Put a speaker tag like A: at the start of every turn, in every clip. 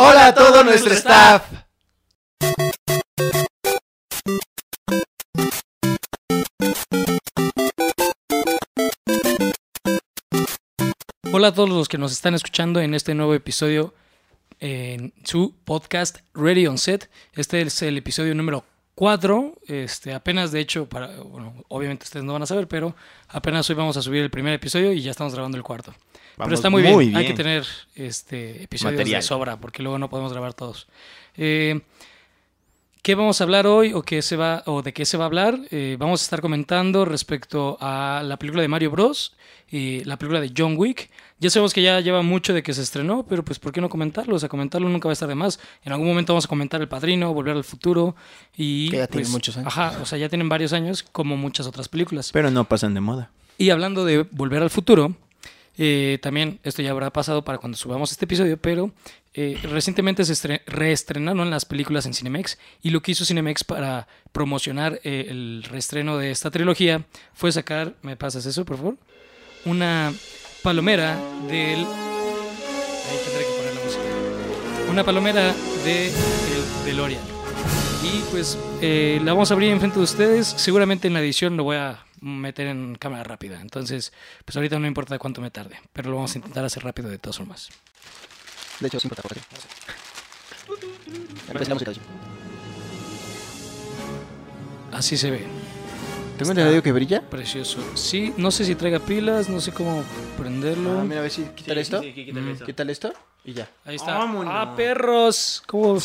A: Hola a todo nuestro staff.
B: Hola a todos los que nos están escuchando en este nuevo episodio en su podcast Ready on Set. Este es el episodio número 4. Este, apenas, de hecho, para, bueno, obviamente ustedes no van a saber, pero apenas hoy vamos a subir el primer episodio y ya estamos grabando el cuarto. pero está muy bien. Hay que tener este, episodios
A: Material.
B: de sobra porque luego no podemos grabar todos. Eh, ¿Qué vamos a hablar hoy o, qué se va, o de qué se va a hablar? Eh, vamos a estar comentando respecto a la película de Mario Bros. y la película de John Wick. Ya sabemos que ya lleva mucho de que se estrenó, pero pues ¿por qué no comentarlo? O sea, comentarlo nunca va a estar de más. En algún momento vamos a comentar El Padrino, Volver al Futuro y...
C: Que ya tiene
B: pues,
C: muchos años.
B: Ajá, o sea, ya tienen varios años como muchas otras películas.
A: Pero no pasan de moda.
B: Y hablando de Volver al Futuro, eh, también esto ya habrá pasado para cuando subamos este episodio, pero eh, recientemente se estre- reestrenaron las películas en Cinemex y lo que hizo Cinemex para promocionar eh, el reestreno de esta trilogía fue sacar, ¿me pasas eso, por favor? Una palomera del... Ahí tendré que poner la música. Una palomera de el DeLorean. Y pues la vamos a abrir enfrente de ustedes. Seguramente en la edición lo voy a meter en cámara rápida. Entonces, pues ahorita no importa cuánto me tarde. Pero lo vamos a intentar hacer rápido de todas formas.
C: De hecho, sí importa, porque- Empieza la música, de hecho.
B: Así se ve.
C: Tengo entendido que brilla.
B: Precioso. Sí, no sé si traiga pilas, no sé cómo prenderlo.
C: Ah, mira, a ver si quítale esto.
A: quítale
C: Mm, Quítale esto y ya.
B: Ahí está.
A: Vámonos.
B: ¡Ah, perros! ¿Cómo,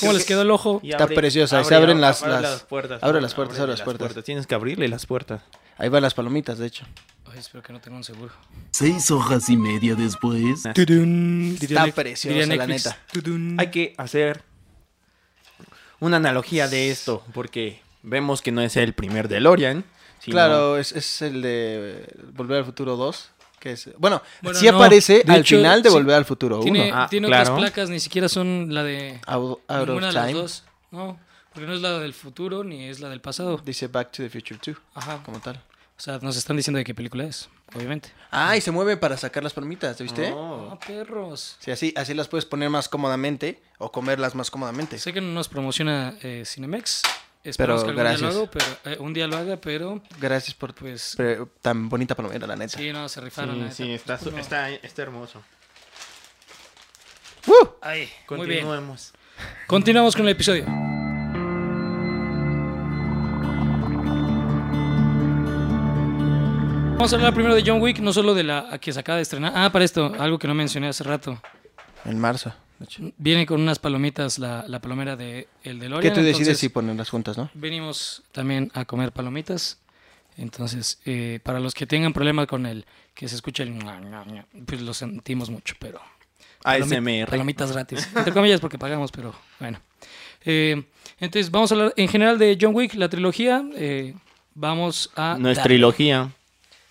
B: cómo les
A: que-
B: quedó el ojo?
C: Está preciosa, y se abren las-
A: abre
C: las-
A: puertas.
C: abre las puertas, abre las puertas.
A: Tienes que abrirle las puertas.
C: Ahí van las palomitas, de hecho.
B: Ay, espero que no tenga un seguro.
D: Seis hojas y media después.
B: Tudun,
C: Está preciosa, la
B: Netflix.
C: neta.
B: Tudun.
A: Hay que hacer una analogía de esto, porque vemos que no es el primer DeLorean. sino-
C: Claro, es, es el de Volver al Futuro 2. Que es, bueno,
B: Bueno,
C: sí
B: no,
C: aparece
B: de
C: al
B: hecho,
C: final de
B: sí.
C: Volver al Futuro 1.
B: Tiene,
A: Ah,
B: tiene
A: claro.
B: otras placas, ni siquiera son la de
C: Out, out of
B: de las
C: Time.
B: dos. No, porque no es la del futuro ni es la del pasado.
C: Dice Back to the Future 2,
B: Ajá.
C: como tal.
B: O sea, nos están diciendo de qué película es, obviamente.
C: Ah, y se mueve para sacar las palomitas, ¿viste?
A: Oh.
B: Ah, perros.
C: Sí, así, así las puedes poner más cómodamente o comerlas más cómodamente.
B: Sé que no nos promociona eh, Cinemex. Esperamos
C: Pero
B: que algún día
C: gracias.
B: lo haga, pero, eh, un día lo haga, pero
C: Gracias por
B: pues
C: pre- tan bonita palomera, la neta.
B: sí, no, se rifaron. la
A: Sí,
B: neta.
A: sí, está,
B: No.
A: está, está hermoso.
C: ¡Uh!
B: Ahí, muy bien.
A: Continuemos.
B: Continuamos con el episodio. Vamos a hablar primero de John Wick, no solo de la que se acaba de estrenar. Ah, para esto, algo que no mencioné hace rato.
C: En marzo.
B: Viene con unas palomitas la, la palomera de el DeLorean.
C: Que tú decides
B: entonces
C: si ponerlas juntas, ¿no?
B: Venimos también a comer palomitas. Entonces, eh, para los que tengan problemas con el que se escucha el... Pues lo sentimos mucho, pero...
A: ASMR.
B: Palomitas gratis. Entre comillas porque pagamos, pero bueno. Eh, entonces, vamos a hablar en general de John Wick, la trilogía. eh, vamos a...
A: No es
B: darle.
A: trilogía.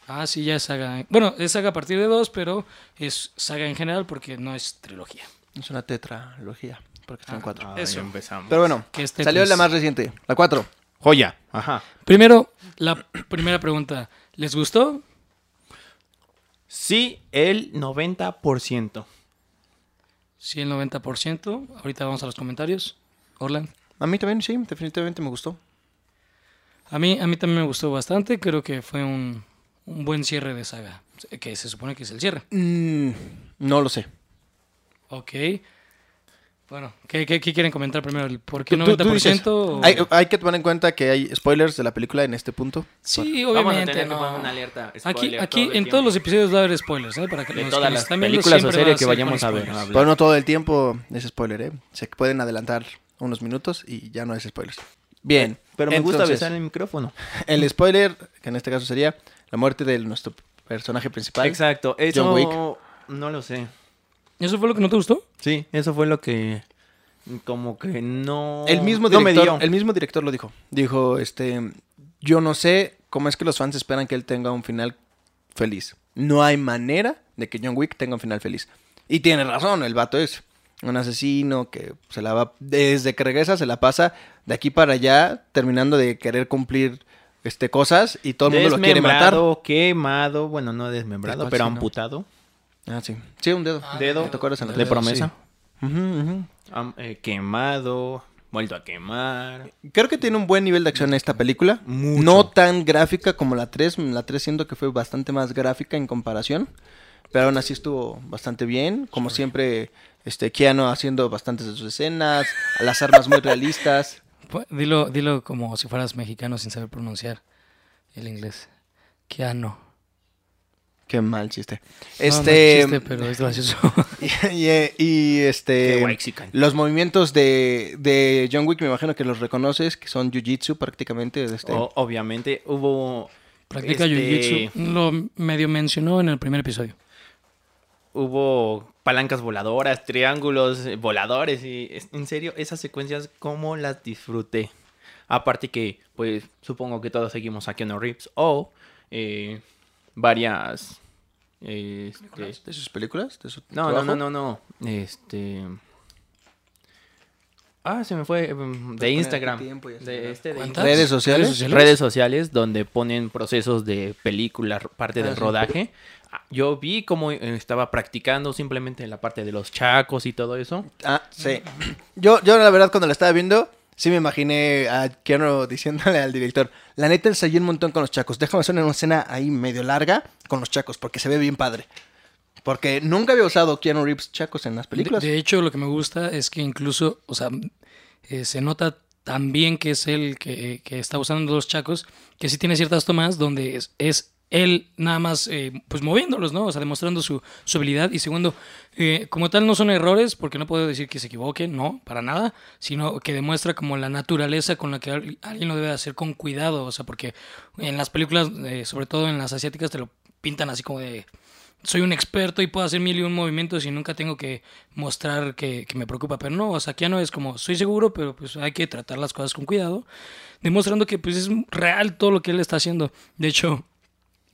B: Ah, sí, ya es saga. Bueno, es saga a partir de dos, pero es saga en general porque no es trilogía.
C: Es una tetralogía, porque están
B: Ah,
C: cuatro.
B: Eso.
A: empezamos.
C: Pero bueno,
B: que es
C: salió
B: Tetris.
C: la más reciente, la 4.
A: Joya. Ajá.
B: Primero, la primera pregunta. ¿Les gustó?
A: Sí, el 90%.
B: Sí, el 90%. Ahorita vamos a los comentarios. Orlan.
C: A mí también, sí, definitivamente me gustó.
B: A mí, a mí también me gustó bastante. Creo que fue un, un buen cierre de saga. Que se supone que es el cierre.
C: Mm, no lo sé.
B: Ok. Bueno, ¿qué, qué, qué quieren comentar primero? ¿El ¿Por qué
C: Tú- tú- tú
B: 90%?
C: dices.
B: o-
C: Hay, hay que tomar en cuenta que hay spoilers de la película en este punto.
B: Sí,
A: Vamos a
B: obviamente.
A: tener que
B: no.
A: poner una alerta.
B: Aquí,
A: spoiler
B: aquí en todos los episodios va a haber spoilers, ¿eh? Para que
A: de
B: los
A: todas
B: que
A: las películas o series que vayamos a ver.
C: Pero no todo el tiempo es spoiler, ¿eh? Se pueden adelantar unos minutos y ya no es spoilers. Bien.
A: Pero me gusta
C: entonces,
A: besar el micrófono.
C: El spoiler, que en este caso sería la muerte de nuestro personaje principal.
A: Exacto. Eso
C: John Wick.
A: no lo sé.
B: ¿Eso fue lo que no te gustó?
A: Sí, eso fue lo que como que no
C: El mismo
A: no me
C: director,
A: dio.
C: el mismo director lo dijo. Dijo, este, yo no sé cómo es que los fans esperan que él tenga un final feliz. No hay manera de que John Wick tenga un final feliz. Y tiene razón, el vato es un asesino que se la va desde que regresa se la pasa de aquí para allá terminando de querer cumplir este cosas y todo el mundo lo quiere matar.
A: Desmembrado, quemado, bueno, no desmembrado,
C: Después
A: pero
C: sí, ¿no?
A: amputado.
C: Ah, sí. Sí, un dedo.
A: Dedo
C: ¿Te acuerdas en la
A: de promesa. Eh, quemado, vuelto a quemar.
C: Creo que tiene un buen nivel de acción esta película.
A: Mucho.
C: No tan gráfica como la 3. La 3 siento que fue bastante más gráfica en comparación. Pero aún así estuvo bastante bien. Como siempre, este Keanu haciendo bastantes de sus escenas. Las armas muy realistas.
B: Dilo, dilo como si fueras mexicano sin saber pronunciar el inglés. Keanu.
C: Qué mal chiste.
B: No, no es
C: Este.
B: chiste, pero es gracioso.
C: y, y- y, este.
A: Qué.
C: Los movimientos de, de John Wick, me imagino que los reconoces, que son jiu-jitsu prácticamente. Este.
A: O- obviamente hubo...
B: Practica
A: este,
B: jiu-jitsu. Lo medio mencionó en el primer episodio.
A: Hubo palancas voladoras, triángulos eh, voladores y en serio, esas secuencias cómo las disfruté. Aparte que, pues, supongo que todos seguimos a Keanu Reeves o eh, varias... este,
C: ¿De sus películas? ¿De su
A: no, no, no, no, no. Este... Ah, se me fue. mm, De Instagram.
C: tiempo
A: De este, de
B: ¿Cuántas?
C: ¿Redes sociales?
A: redes sociales donde ponen procesos de película, parte
C: Ah,
A: del
C: sí.
A: rodaje. Ah, Yo vi cómo eh, estaba practicando simplemente la parte de los chacos y todo eso.
C: Ah, sí. Yo, yo la verdad, cuando la estaba viendo, sí me imaginé a Keanu diciéndole al director, la neta ensayé un montón con los chacos. Déjame hacer una escena ahí medio larga con los chacos, porque se ve bien padre. Porque nunca había usado Keanu Reeves chacos en las películas.
B: De, de hecho, lo que me gusta es que incluso, o sea, eh, se nota también que es él que, que está usando los chacos, que sí tiene ciertas tomas donde es, es él nada más eh, pues moviéndolos, ¿no? O sea, demostrando su, su habilidad. Y segundo, eh, como tal no son errores, porque no puedo decir que se equivoque, no, para nada, sino que demuestra como la naturaleza con la que al- alguien lo debe hacer con cuidado, o sea, porque en las películas, eh, sobre todo en las asiáticas, te lo pintan así como de soy un experto y puedo hacer mil y un movimientos y nunca tengo que mostrar que, que me preocupa. Pero no, o sea, aquí ya no es como, soy seguro, pero pues hay que tratar las cosas con cuidado, demostrando que pues es real todo lo que él está haciendo. De hecho,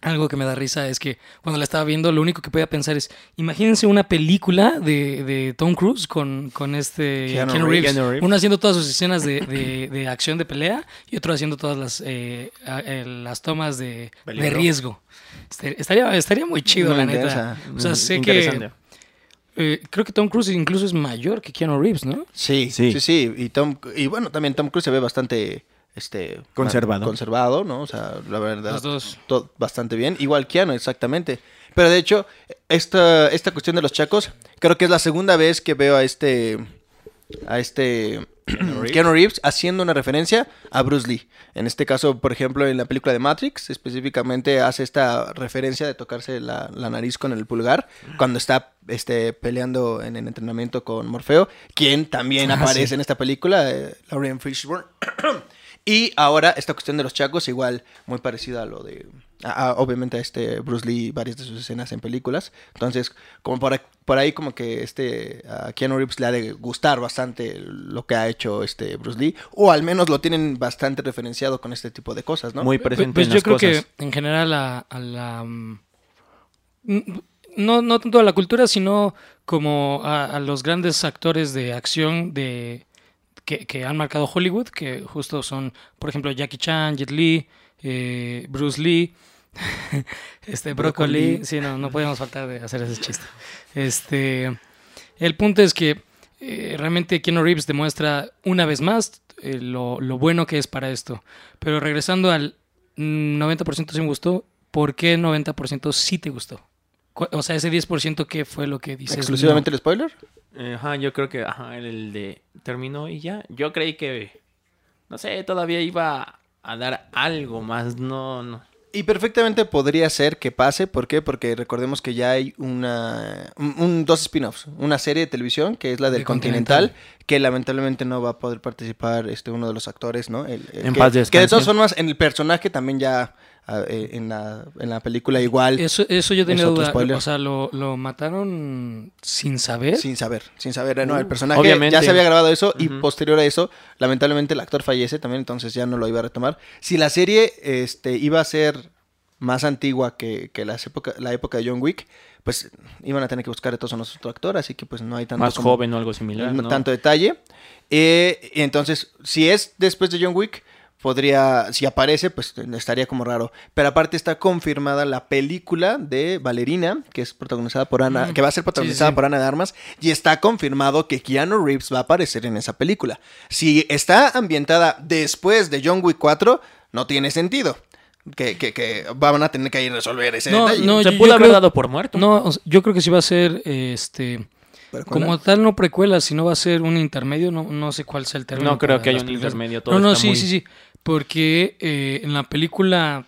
B: algo que me da risa es que cuando la estaba viendo, lo único que podía pensar es, imagínense una película de, de Tom Cruise con, con este
C: Keanu
B: Keanu
C: Reeves.
B: Reeves.
A: Keanu Reeves.
B: Uno haciendo todas sus escenas de, de- de acción de pelea y otro haciendo todas las, eh, a- eh, las tomas de, riesgo. Este- Estaría, estaría muy chido,
C: Muy
B: la neta. O sea, sé que... eh, creo que Tom Cruise incluso es mayor que Keanu Reeves, ¿no?
C: Sí,
A: Sí.
C: sí, sí, Y, Tom, y bueno, también Tom Cruise se ve bastante este
A: Conservado.
C: Conservado, ¿no? O sea, la verdad.
B: Los dos.
C: todo bastante bien. Igual Keanu, exactamente. Pero de hecho, esta, esta cuestión de los chacos, creo que es la segunda vez que veo a este. A este. Keanu Reeves haciendo una referencia a Bruce Lee. En este caso, por ejemplo, en la película de Matrix, específicamente hace esta referencia de tocarse la, la nariz con el pulgar cuando está este, peleando en el entrenamiento con Morfeo, quien también
B: Ah,
C: aparece
B: sí.
C: en esta película, eh, Lauren Fishburne. Y ahora esta cuestión de los chacos, igual muy parecida a lo de, a- a- obviamente a este Bruce Lee, varias de sus escenas en películas. Entonces, como por, a- por ahí como que este a Keanu Reeves le ha de gustar bastante lo que ha hecho este Bruce Lee, o al menos lo tienen bastante referenciado con este tipo de cosas, ¿no?
A: Muy
B: Pues,
A: presente
B: pues
A: en
B: yo
A: las
B: creo
A: cosas.
B: que en general a, a la... mm, No, no tanto a la cultura, sino como a, a los grandes actores de acción de que, que han marcado Hollywood, que justo son, por ejemplo, Jackie Chan, Jet Li, eh, Bruce Lee, este Broccoli.
C: Broccoli.
B: Sí, no, no podemos faltar de hacer ese chiste. Este, el punto es que eh, realmente Keanu Reeves demuestra una vez más eh, lo, lo bueno que es para esto. Pero regresando al mm, 90% sí me gustó, ¿por qué 90% sí te gustó? O sea, ese 10% ¿qué fue lo que dices?
C: Exclusivamente el spoiler.
A: Eh, Ajá, yo creo que ajá, el de terminó y ya. Yo creí que, no sé, todavía iba a dar algo más. No, no.
C: Y perfectamente podría ser que pase, ¿por qué? Porque recordemos que ya hay una un, un- dos spin-offs, una serie de televisión que es la del
B: De
C: Continental,
B: Continental.
C: que lamentablemente no va a poder participar este uno de los actores, ¿no? El- el
A: En
C: que,
A: paz
C: que de todas formas en el personaje también ya en la en la película igual
B: Eso, eso yo tenía
C: Es otro
B: duda.
C: spoiler.
B: O sea, ¿lo, lo mataron sin saber?
C: sin saber, sin saber, no, el
A: Uh,
C: personaje
A: obviamente.
C: ya se había grabado eso y posterior a eso, lamentablemente el actor fallece también, entonces ya no lo iba a retomar. Si la serie este iba a ser más antigua que, que las época, la época de John Wick, pues iban a tener que buscar entonces a otro actor, así que pues no hay tanto
A: Más
C: como-
A: joven o algo similar.
C: no
A: ¿no?
C: tanto detalle. Eh, y entonces, si es después de John Wick, podría, si aparece, pues estaría como raro. Pero aparte está confirmada la película de Valerina, que es protagonizada por Ana,
B: Mm.
C: que va a ser protagonizada
B: sí, sí.
C: por Ana de Armas, y está confirmado que Keanu Reeves va a aparecer en esa película. Si está ambientada después de John Wick 4, no tiene sentido. Que, que, que van a tener que ir a resolver ese
B: No,
C: detalle.
B: no,
A: Se pudo haber
B: creo-
A: dado por muerto.
B: No, yo creo que sí va a ser este como tal no precuela, sino va a ser un intermedio, no, no sé cuál sea el término.
A: No creo que haya un
B: películas.
A: intermedio, todo
B: No, no,
A: está
B: sí,
A: muy-
B: sí, sí, porque eh, en la película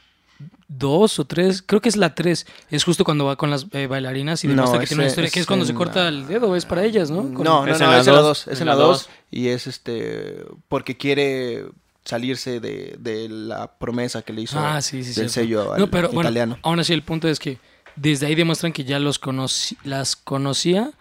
B: 2 o 3, creo que es la 3, es justo cuando va con las eh, bailarinas y
C: No,
B: demuestra que tiene una historia, que
C: es
B: cuando se corta
C: la-
B: el dedo, es para ellas, ¿no? Con-
C: No, no,
A: Es
C: no,
A: en la
C: es en la
A: dos,
C: 2. Es
A: en
C: la
A: la
C: 2.
A: dos.
C: Y es este. Porque quiere salirse de, de la promesa que le hizo
B: Ah, sí, sí,
C: del
B: cierto.
C: sello al
B: No, pero bueno,
C: italiano.
B: aún así el punto es que desde ahí demuestran que ya los conocí, las conocía.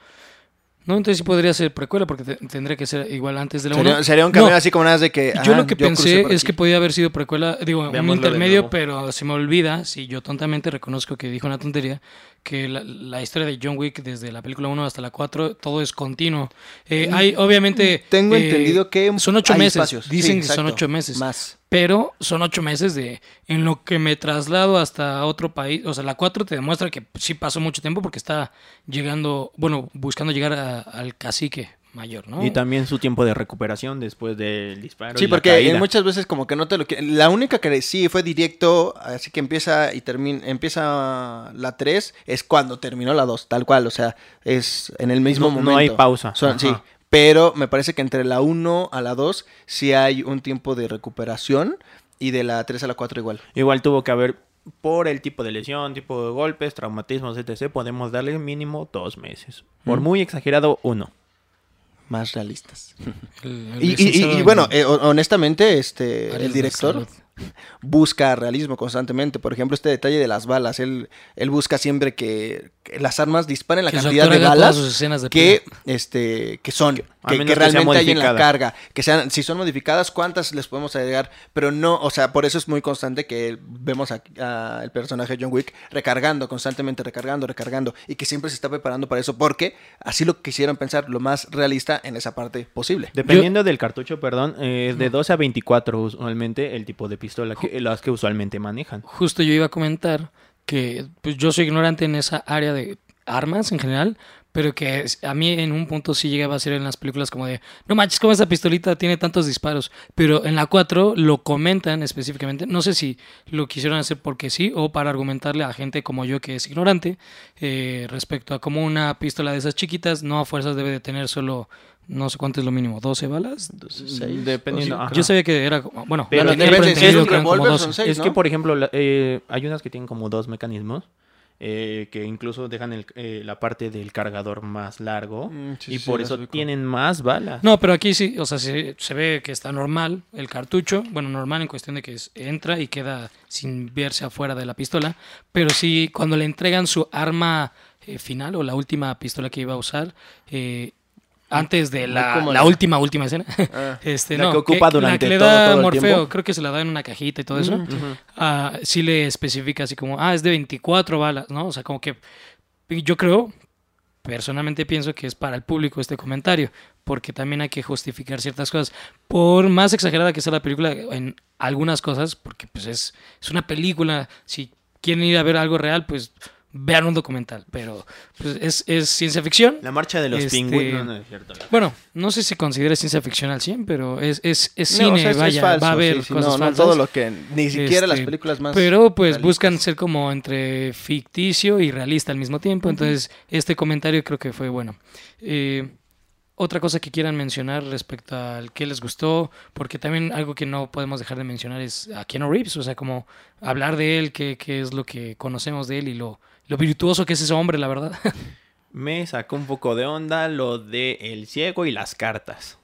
B: No, entonces sí podría ser precuela porque te- tendría que ser igual antes de la
C: Sería,
B: 1.
C: sería un camino así como nada de que.
B: Yo lo que pensé es
C: aquí.
B: que podía haber sido precuela, digo, un
A: Veámoslo
B: intermedio, pero se me olvida, si yo tontamente reconozco que dijo una tontería, que la, la historia de John Wick desde la película 1 hasta la 4, todo es continuo. Eh, hay, obviamente...
C: Mm, Tengo
B: eh,
C: entendido que.
B: Son ocho meses,
C: espacios.
B: dicen
C: Sí,
B: que son ocho meses.
C: Más.
B: Pero son ocho meses de en lo que me traslado hasta otro país. O sea, la 4 te demuestra que sí pasó mucho tiempo porque está llegando, bueno, buscando llegar a- al cacique mayor, ¿no?
A: Y también su tiempo de recuperación después del disparo.
C: Sí,
A: y la
C: porque
A: caída.
C: en muchas veces como que no te lo. La única que sí fue directo, así que empieza y termina, empieza la 3, es cuando terminó la 2, tal cual, o sea, es en el mismo
A: No-
C: momento.
A: no hay pausa.
C: Son- sí. Pero me parece que entre la 1 a la 2 sí hay un tiempo de recuperación y de la 3 a la 4 igual.
A: Igual tuvo que haber, por el tipo de lesión, tipo de golpes, traumatismos, etc., podemos darle mínimo dos meses. Por
C: Mm.
A: muy exagerado, uno.
C: Más realistas.
B: El- el
C: Y, y- y-
B: licenciado
C: y
B: en
C: bueno, eh, ho- honestamente, este, el director busca realismo constantemente. Por ejemplo, este detalle de las balas. Él, él busca siempre que las armas disparen la
B: Que
C: cantidad de balas
B: de
C: que, este, que son, que, realmente hay en la carga. Que sean, si son modificadas, ¿cuántas les podemos agregar? Pero no, o sea, por eso es muy constante que vemos al personaje John Wick recargando, constantemente recargando, recargando. Y que siempre se está preparando para eso. Porque así lo quisieron pensar lo más realista en esa parte posible.
A: Dependiendo del cartucho, perdón, eh, es de 12 a 24 usualmente el tipo de pistola, que, las que usualmente manejan.
B: Justo yo iba a comentar que pues, yo soy ignorante en esa área de armas en general, pero que a mí en un punto sí llegaba a ser en las películas como de, no manches, ¿cómo esa pistolita tiene tantos disparos? Pero en la 4 lo comentan específicamente, no sé si lo quisieron hacer porque sí o para argumentarle a gente como yo que es ignorante eh, respecto a cómo una pistola de esas chiquitas no a fuerzas debe de tener solo, no sé cuánto es lo mínimo, 12 balas.
A: Dependiendo.
B: Yo sabía que era, bueno,
A: Pero
C: es
B: que eran como
C: revólver,
B: 12.
C: son seis,
A: es
C: ¿no?
A: que, por ejemplo, la- eh, hay unas que tienen como dos mecanismos. eh, que incluso dejan el- eh, la parte del cargador más largo
C: Mm, sí,
A: y
C: sí,
A: por eso tienen más balas.
B: No, pero aquí sí, o sea, se, se ve que está normal el cartucho. Bueno, normal en cuestión de que es- entra y queda sin verse afuera de la pistola. Pero sí, cuando le entregan su arma eh, final o la última pistola que iba a usar, eh, antes de la, la
C: la-
B: última, última escena,
C: Ah.
B: este,
A: La
B: no,
A: que ocupa
B: la
A: durante
B: que le
A: todo-
B: da
A: todo el
B: Morfeo,
A: tiempo.
B: creo que se la da en una cajita y todo eso.
C: Ujú.
B: ah, sí le especifica así como, ah, es de 24 balas, ¿no? O sea, como que yo creo, personalmente pienso que es para el público este comentario, porque también hay que justificar ciertas cosas. Por más exagerada que sea la película en algunas cosas, porque pues es, es una película, si quieren ir a ver algo real, pues vean un documental, pero pues, es, es ciencia ficción.
A: La marcha de los
B: Este-
A: pingüinos, no, no es cierto.
B: Bueno, no sé si considera ciencia ficción al 100, pero es, es, es
C: No,
B: cine,
C: o sea,
B: vaya,
C: falso,
B: va a haber
C: sí, sí,
B: cosas
C: no, no
B: falsas.
C: todo lo que ni siquiera las
B: Este,
C: películas más
B: Pero pues
C: realistas.
B: buscan ser como entre ficticio y realista al mismo tiempo. Entonces, este comentario creo que fue bueno. Eh, otra cosa que quieran mencionar respecto al que les gustó, porque también algo que no podemos dejar de mencionar es a Keanu Reeves, o sea, como hablar de él, qué, qué es lo que conocemos de él y lo, lo virtuoso que es ese hombre, la verdad.
A: Me sacó un poco de onda lo de el ciego y las cartas.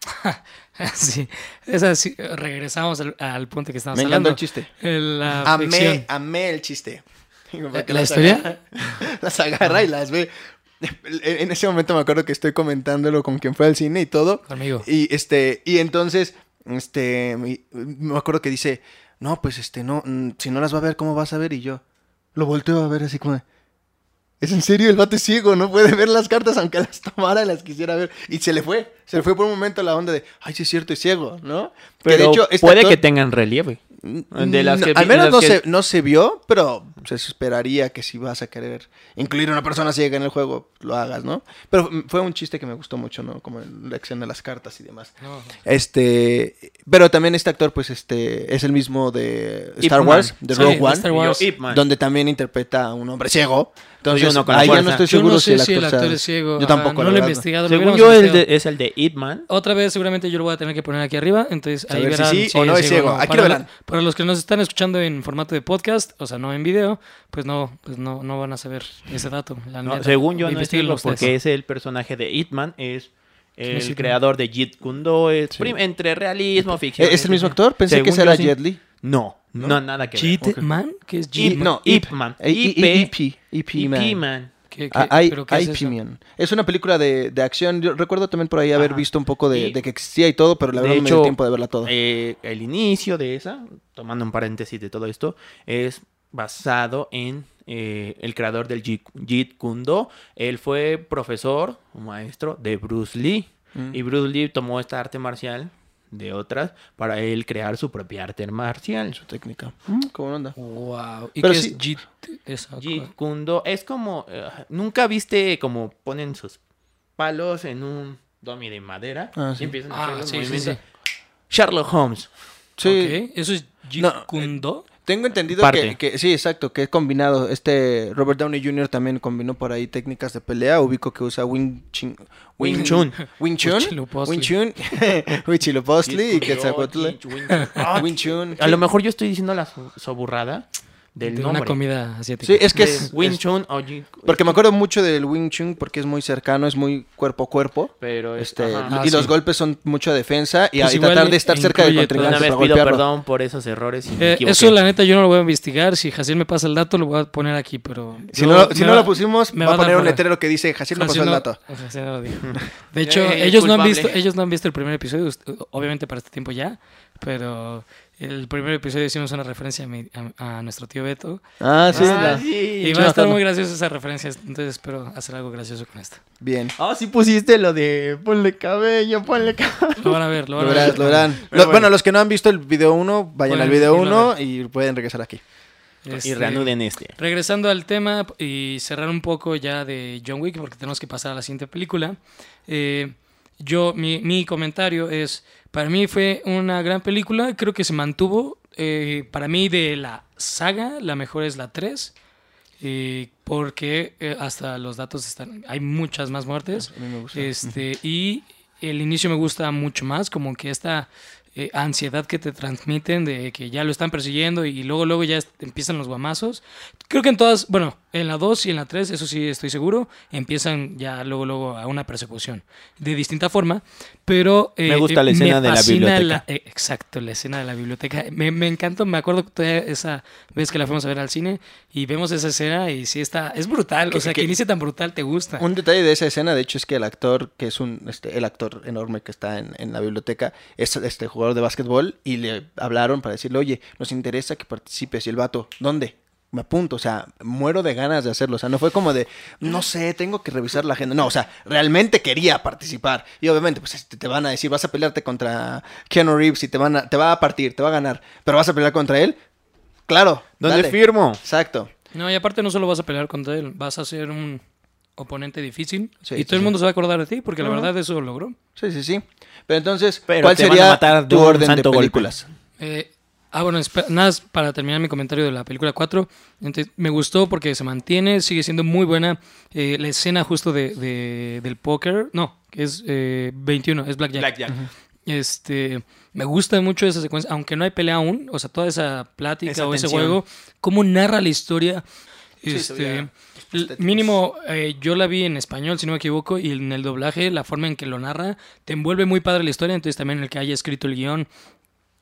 B: sí, es así. Regresamos al, al punto que estamos
C: Me encantó
B: hablando.
C: el chiste.
B: La
C: Amé, amé el chiste.
B: ¿La
C: las
B: historia?
C: agarra- las agarra y las ve. En ese momento me acuerdo que estoy comentándolo con quien fue al cine y todo.
B: Conmigo.
C: Y este, y entonces, este, mi- me acuerdo que dice, no, pues este, no, mm, si no las va a ver, ¿cómo vas a ver? Y yo lo volteo a ver así como Es en serio, el vato es ciego, no puede ver las cartas aunque las tomara y las quisiera ver. Y se le fue, se le fue por un momento la onda de, ay, sí es cierto, es ciego, ¿no? Que
A: Pero
C: de hecho, este
A: puede
C: actor-
A: que tengan relieve. De las
C: No,
A: que-
C: al menos
A: las
C: no,
A: que-
C: se, no se vio, pero se esperaría que si vas a querer incluir a una persona ciega en el juego, lo hagas, ¿no? Pero mm, fue un chiste que me gustó mucho, ¿no? Como en la acción de las cartas y demás.
B: No.
C: Este, pero también este actor, pues, este, es el mismo de Star
A: Ip
C: Wars,
A: Man.
C: de
B: Sí,
C: Rogue
B: de
C: One,
B: Wars.
A: Yo,
C: donde también interpreta a un hombre ciego. Entonces,
A: uno con la
C: ahí ya no estoy
B: Yo
C: seguro
B: no
C: si el
B: sé
C: actor,
B: es ciego.
C: Yo tampoco,
B: no lo he investigado. lo
A: Según yo, el de- es el de Ip Man.
B: Otra vez seguramente yo lo voy a tener que poner aquí arriba, entonces ahí
C: ver si
B: verán
C: sí o no es ciego. Aquí
B: para,
C: lo verán.
B: para los que nos están escuchando en formato de podcast, o sea, no en video, pues no, pues no, no van a saber ese dato. la
A: No,
B: neta.
A: según yo, no es ciego, porque es el personaje de Ip Man. Es el creador de Jeet Kundo. Es
C: Sí.
A: prim- entre realismo, ficción.
C: ¿Es el mismo actor? Pensé que
A: Según yo,
C: era. Jet Li.
A: No, no, nada que ver.
B: Cheat Man, ¿qué es
A: Ip,
B: Cheat
C: Ip,
B: Man?
C: no,
A: Ip. Man. IP.
C: IP. IP
A: Ip
C: Man.
A: Man.
B: ¿Qué, qué-
C: Ah, I-
B: pero qué es.
C: Es una película de, de acción. Yo recuerdo también por ahí haber
A: Ajá.
C: visto un poco de,
A: Y-
C: de que existía y todo, pero la verdad no me dio tiempo de verla toda.
A: Eh, el inicio de esa, tomando un paréntesis de todo esto, es basado en eh, el creador del Jeet Jeet Kundo. Él fue profesor, o maestro de Bruce Lee.
C: Mm.
A: Y Bruce Lee tomó esta arte marcial de otras para él crear su propia arte marcial.
C: Su técnica. Mm, ¿Cómo anda?
B: Wow. ¿Y
C: Pero
B: qué
C: sí-
B: es Jeet? Esa-
A: Jeet Kundo es como... eh, Nunca viste como ponen sus palos en un dummy de madera
C: Ah,
A: y empiezan a
B: Ah,
A: hacer los
B: sí, sí,
A: movimientos.
B: sí.
A: Sherlock Holmes.
C: Sí.
B: ¿Eso es Jeet
C: No,
B: Kundo?
C: Tengo entendido que, que- sí, exacto, que es combinado. Este Robert Downey Jr. también combinó por ahí técnicas de pelea. Ubico que usa Wing Chun.
A: Wing Chun.
C: Wing Chun. Wing Chun. Huitzilopochtli y Quetzalcoatl. Wing Chun.
A: A lo mejor yo estoy diciendo la so- soburrada del
B: de
A: nombre.
B: una comida asiática.
C: Sí, es que
A: De
C: es,
A: Wing
C: es-
A: Chun o Jeet-
C: Porque me acuerdo mucho del Wing Chun porque es muy cercano, es muy cuerpo a cuerpo.
A: Pero es-
C: Este,
A: ajá.
B: Ah,
C: y los
B: sí.
C: golpes son mucha defensa y,
B: Pues
C: y tratar de estar cerca del contrincante para
A: pido perdón por esos errores. me
B: Eh,
A: equivoqué.
B: eso la neta yo no lo voy a investigar. Si Jaciel me pasa el dato, lo voy a poner aquí, pero...
C: Si
B: yo-
C: no, si
B: me
C: no
B: va-
C: lo pusimos,
B: me
C: va a
B: dar
C: poner un letrero que dice Jaciel no pasó el dato.
B: No. De hecho,
A: Eh,
B: ellos, no han visto, ellos no han visto el primer episodio, obviamente para este tiempo ya, pero el primer episodio hicimos una referencia a, mi- a- a nuestro tío Beto.
C: Ah, sí.
A: Ah,
C: la-
A: sí.
B: Y va a estar muy graciosa esa referencia, entonces espero hacer algo gracioso con esto.
C: Bien.
A: Ah, sí pusiste lo de ponle cabello, ponle cabello.
B: Lo van a ver, lo van
C: Lo
B: a ver.
C: lo verán. Lo-
A: bueno.
C: bueno. los que no han visto el video 1, vayan al video
B: irlo a
C: 1 y pueden regresar aquí.
A: Y
B: Este,
A: reanuden este.
B: Regresando al tema y cerrar un poco ya de John Wick, porque tenemos que pasar a la siguiente película. eh, yo, mi, mi comentario es, para mí fue una gran película, creo que se mantuvo. eh, para mí de la saga, la mejor es la 3, eh, porque eh, hasta los datos están, hay muchas más muertes.
C: A mí me gusta.
B: Este, y el inicio me gusta mucho más, como que esta eh, ansiedad que te transmiten de que ya lo están persiguiendo y luego luego ya empiezan los guamazos. Creo que en todas, bueno, en la 2 y en la 3, eso sí estoy seguro, empiezan ya luego luego a una persecución de distinta forma, pero eh,
A: Me gusta la escena de la biblioteca.
B: la- eh, exacto, la escena de la biblioteca. Me, me encantó, me acuerdo todavía esa vez que la fuimos a ver al cine y vemos esa escena y sí está, es brutal,
C: Que-
B: o sea,
C: que-
B: que inicie tan brutal te gusta.
C: Un detalle de esa escena, de hecho, es que el actor, que es un, este, el actor enorme que está en, en la biblioteca, es este jugador de básquetbol y le hablaron para decirle, oye, nos interesa que participes. Y el vato, ¿dónde? Me apunto, o sea, muero de ganas de hacerlo. O sea, no fue como de, no sé, tengo que revisar la agenda. No, o sea, realmente quería participar. Y obviamente, pues este, te van a decir, vas a pelearte contra Keanu Reeves y te, van a, te va a partir, te va a ganar. Pero vas a pelear contra él. Claro.
A: ¿Dónde
C: dale.
A: firmo?
C: Exacto.
B: No, y aparte no solo vas a pelear contra él, vas a ser un oponente difícil
C: Sí,
B: y
C: sí,
B: todo el
C: sí.
B: mundo se va a acordar de ti porque la verdad eso lo logró.
C: Sí, sí, sí. Pero entonces,
A: Pero
C: ¿cuál sería
A: matar
C: tu orden de películas?
B: Eh, ah, bueno, nada más para terminar mi comentario de la película 4. Entonces, me gustó porque se mantiene, sigue siendo muy buena. Eh, la escena justo de, de- del póker, no, que es eh, 21, es Blackjack.
A: Blackjack.
B: Este, me gusta mucho esa secuencia, aunque no hay pelea aún, o sea, toda esa plática
A: Esa
B: o ese juego, cómo narra la historia.
C: Sí,
B: Este, mínimo, eh, yo la vi en español, si no me equivoco, y en el doblaje, la forma en que lo narra, te envuelve muy padre la historia, entonces también el que haya escrito el
C: guion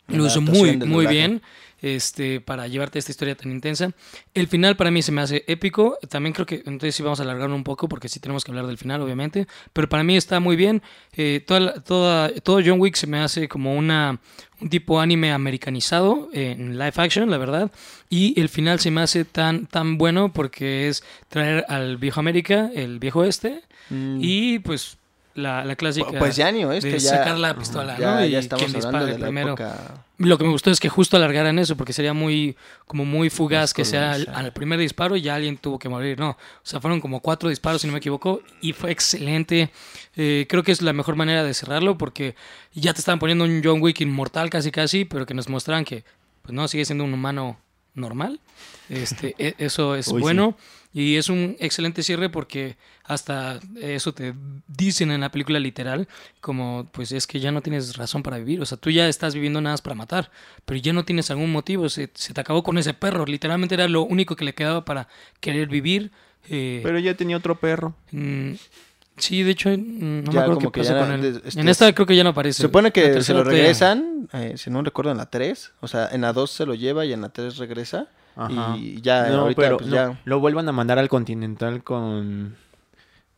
B: Lo hizo muy, muy bien este, para llevarte esta historia tan intensa. El final para mí se me hace épico. También creo que entonces sí vamos a alargarlo un poco porque sí tenemos que hablar del final, obviamente. Pero para mí está muy bien. Eh, toda, toda, todo John Wick se me hace como una, un tipo anime americanizado en live action, la verdad. Y el final se me hace tan, tan bueno porque es traer al viejo América, el viejo este,
C: Mm.
B: y pues la, la clásica
C: Pues ya ni
B: de
C: ya,
B: sacar la pistola,
C: ya,
B: ¿no? Y
C: ya estamos
B: quien
C: hablando
B: dispare
C: de la
B: primero.
C: época...
B: Lo que me gustó es que justo alargaran eso, porque sería muy, como muy fugaz que sea al primer disparo y ya alguien tuvo que morir. No, o sea, fueron como cuatro disparos, si no me equivoco, y fue excelente. Eh, creo que es la mejor manera de cerrarlo, porque ya te estaban poniendo un John Wick inmortal casi casi, pero que nos mostraran que, pues no, sigue siendo un humano normal. Este, e- eso es
A: sí.
B: bueno. Y es un excelente cierre porque hasta eso te dicen en la película literal, como pues es que ya no tienes razón para vivir, o sea, tú ya estás viviendo nada más para matar, pero ya no tienes algún motivo, se, se te acabó con ese perro, literalmente era lo único que le quedaba para querer vivir. eh,
A: Pero ya tenía otro perro.
B: mm, sí, de hecho, mm, no me
C: Ya
B: acuerdo
C: como
B: qué
C: que
B: pasa
C: ya
B: con él.
C: este-
B: en esta creo que ya no aparece.
C: Se supone que se lo regresan, eh, si no recuerdo, en la 3. O sea, en la 2 se lo lleva y en la 3 regresa.
A: Ajá.
C: Y ya,
A: no,
C: ahorita
A: pero
C: pues
A: no,
C: ya...
A: lo vuelvan a mandar al Continental con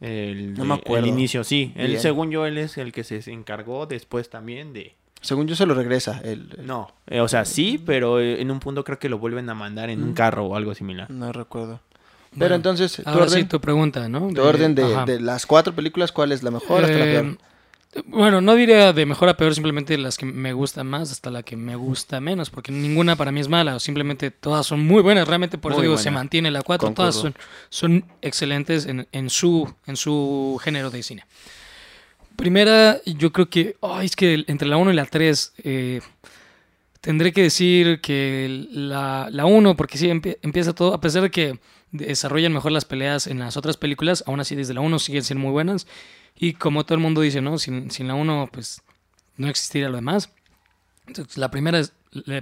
A: el,
C: No me acuerdo.
A: el inicio. Sí, él,
C: Bien.
A: según yo, él es el que se encargó después también de...
C: Según yo se lo regresa. El, el-
A: No, eh, o sea, sí, pero eh, en un punto creo que lo vuelven a mandar en un carro o algo similar.
C: No recuerdo.
B: Bueno,
C: Pero entonces, tu
B: Ahora sí,
C: orden,
B: tu pregunta, ¿no?
C: tu orden de, de las cuatro películas, ¿cuál es la mejor hasta la
B: Eh,
C: peor?
B: Bueno, no diría de mejor a peor, simplemente las que me gustan más hasta la que me gusta menos, porque ninguna para mí es mala, o simplemente todas son muy buenas, realmente por eso digo,
A: buena.
B: se mantiene la 4, todas son, son excelentes en, en su, en su género de cine. Primera, yo creo que, ay, es que entre la 1 y la 3, eh, tendré que decir que la, la 1, porque sí, empie- empieza todo, a pesar de que desarrollan mejor las peleas en las otras películas, aún así desde la 1 siguen siendo muy buenas. Y como todo el mundo dice, ¿no? Sin, sin la 1, pues no existiría lo demás. Entonces, la primera es,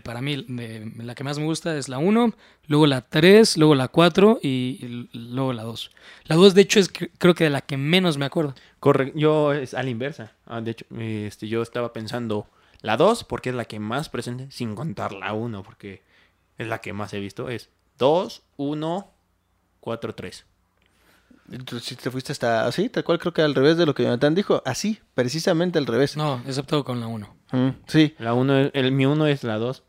B: para mí, de- la que más me gusta es la 1, luego la 3, luego la 4 y, y luego la 2. La 2, de hecho, es cre- creo que de la que menos me acuerdo.
A: Corre, yo es a la inversa. Ah, de hecho, este, yo estaba pensando la 2 porque es la que más presente, sin contar la 1 porque es la que más he visto. Es 2, 1, 4, 3.
C: Entonces, si te fuiste hasta así, tal cual creo que al revés de lo que Jonathan dijo. Así, precisamente al revés.
B: No, excepto con la 1.
C: Mm, sí.
A: La 1 es, el, mi 1 es la 2.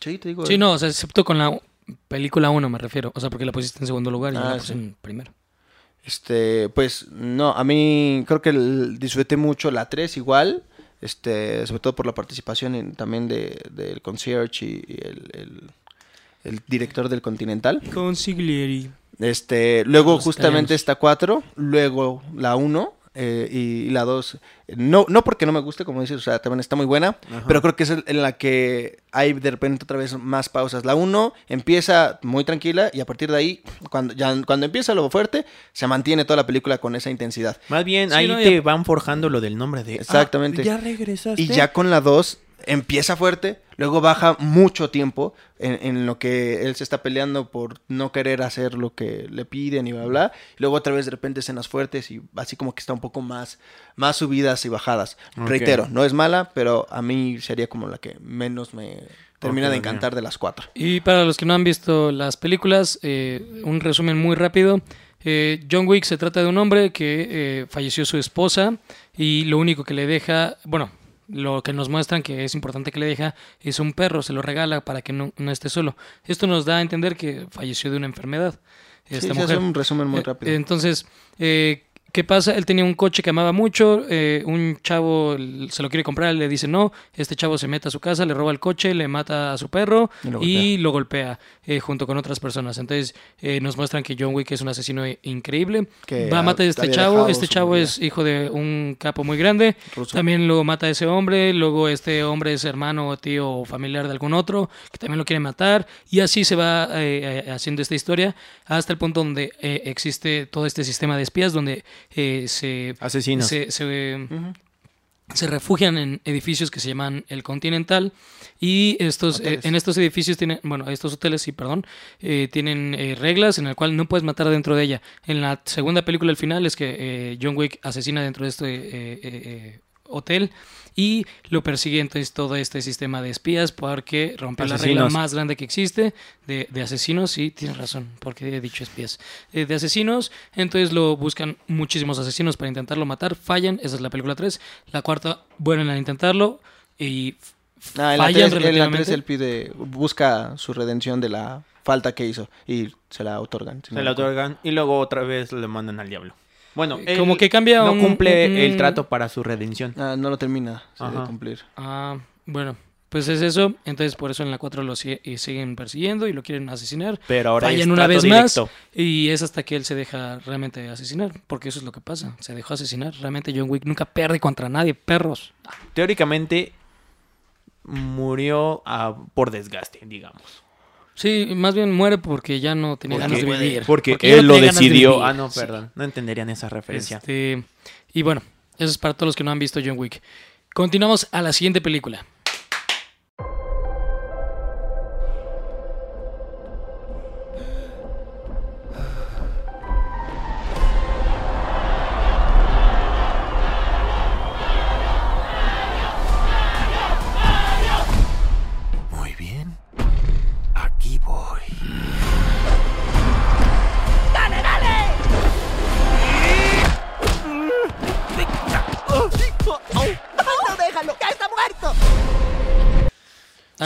C: Sí, te digo.
B: Sí, no, o sea, excepto con la película 1 me refiero. O sea, porque la pusiste en segundo lugar y yo
C: Ah,
B: la puse
C: sí.
B: en primero.
C: Este, pues no, a mí creo que el- disfruté mucho la 3 igual, este, sobre todo por la participación en- también de, del concierge y, y el, el- el director del Continental.
B: Consiglieri.
C: Este, luego
B: Los
C: justamente esta 4, luego la 1 eh, y, la 2. No, no porque no me guste, como dices, o sea, también está muy buena, pero creo que es en la que hay de repente otra vez más pausas. La 1 empieza muy tranquila y a partir de ahí, cuando, ya, cuando empieza lo fuerte, se mantiene toda la película con esa intensidad.
A: Más bien,
B: Sí,
A: ahí
B: no,
A: te
B: ya-
A: van forjando lo del nombre de... ah,
C: Exactamente.
A: ya regresaste.
C: Y ya con la 2 empieza fuerte, luego baja mucho tiempo en, en lo que él se está peleando por no querer hacer lo que le piden y bla, bla. Y luego otra vez de repente escenas fuertes y así como que está un poco más, más subidas y bajadas. Reitero, no es mala, pero a mí sería como la que menos me termina de encantar de las cuatro.
B: Y para los que no han visto las películas, eh, un resumen muy rápido. Eh, John Wick se trata de un hombre que eh, falleció su esposa y lo único que le deja, bueno, lo que nos muestran que es importante que le deja es un perro, se lo regala para que no, no esté solo. Esto nos da a entender que falleció de una enfermedad.
C: Sí,
B: Esta
C: se
B: mujer.
C: hace un resumen muy
B: Eh,
C: rápido.
B: entonces, eh, ¿qué pasa? Él tenía un coche que amaba mucho, eh, un chavo se lo quiere comprar, le dice no, este chavo se mete a su casa, le roba el coche, le mata a su perro
C: Y lo
B: y lo golpea eh, junto con otras personas. Entonces, eh, nos muestran que John Wick es un asesino increíble.
C: Que
B: Va a matar a este chavo, este chavo es hijo de un capo muy grande.
C: Ruso.
B: También lo mata a ese hombre, luego este hombre es hermano, o tío o familiar de algún otro que también lo quiere matar y así se va eh, haciendo esta historia hasta el punto donde existe todo este sistema de espías donde eh, se,
A: Asesinos.
B: se, se, refugian en edificios que se llaman el Continental y estos eh, en estos edificios tienen bueno estos hoteles sí perdón eh, tienen eh, reglas en el cual no puedes matar dentro de ella. En la segunda película el final es que eh, John Wick asesina dentro de este hotel y lo persigue entonces todo este sistema de espías porque rompe la regla más grande que existe de, de asesinos. Sí, tienes razón, porque he dicho espías. Eh, de asesinos, entonces lo buscan muchísimos asesinos para intentarlo matar, fallan, esa es la película 3. La cuarta, vuelven a intentarlo y f-
C: Ah, en la
B: fallan
C: 3, en la 3
B: relativamente.
C: él pide, busca su redención de la falta que hizo y se la otorgan. si
A: Se la
C: acuerdo.
A: otorgan y luego otra vez le mandan al diablo. Bueno,
B: Eh,
A: él
B: como que cambia
A: no
B: un-
A: cumple
B: un-
A: el trato para su redención.
C: Ah, no lo termina de cumplir.
B: Ah, bueno, pues es eso. Entonces por eso en la 4 lo siguen persiguiendo y lo quieren asesinar.
A: Pero ahora es
B: Fallan una vez más y es hasta que él se deja realmente asesinar, porque eso es lo que pasa, se dejó asesinar. Realmente John Wick nunca pierde contra nadie, perros.
A: Teóricamente murió por desgaste, digamos.
B: Sí, más bien muere porque ya no tenía ganas de
A: Porque,
B: vivir.
A: porque
B: no
A: él lo
B: de
A: decidió.
B: vivir.
A: Ah, no,
B: Sí.
A: perdón. No entenderían esa referencia.
B: Este, y bueno, eso es para todos los que no han visto John Wick. Continuamos a la siguiente película.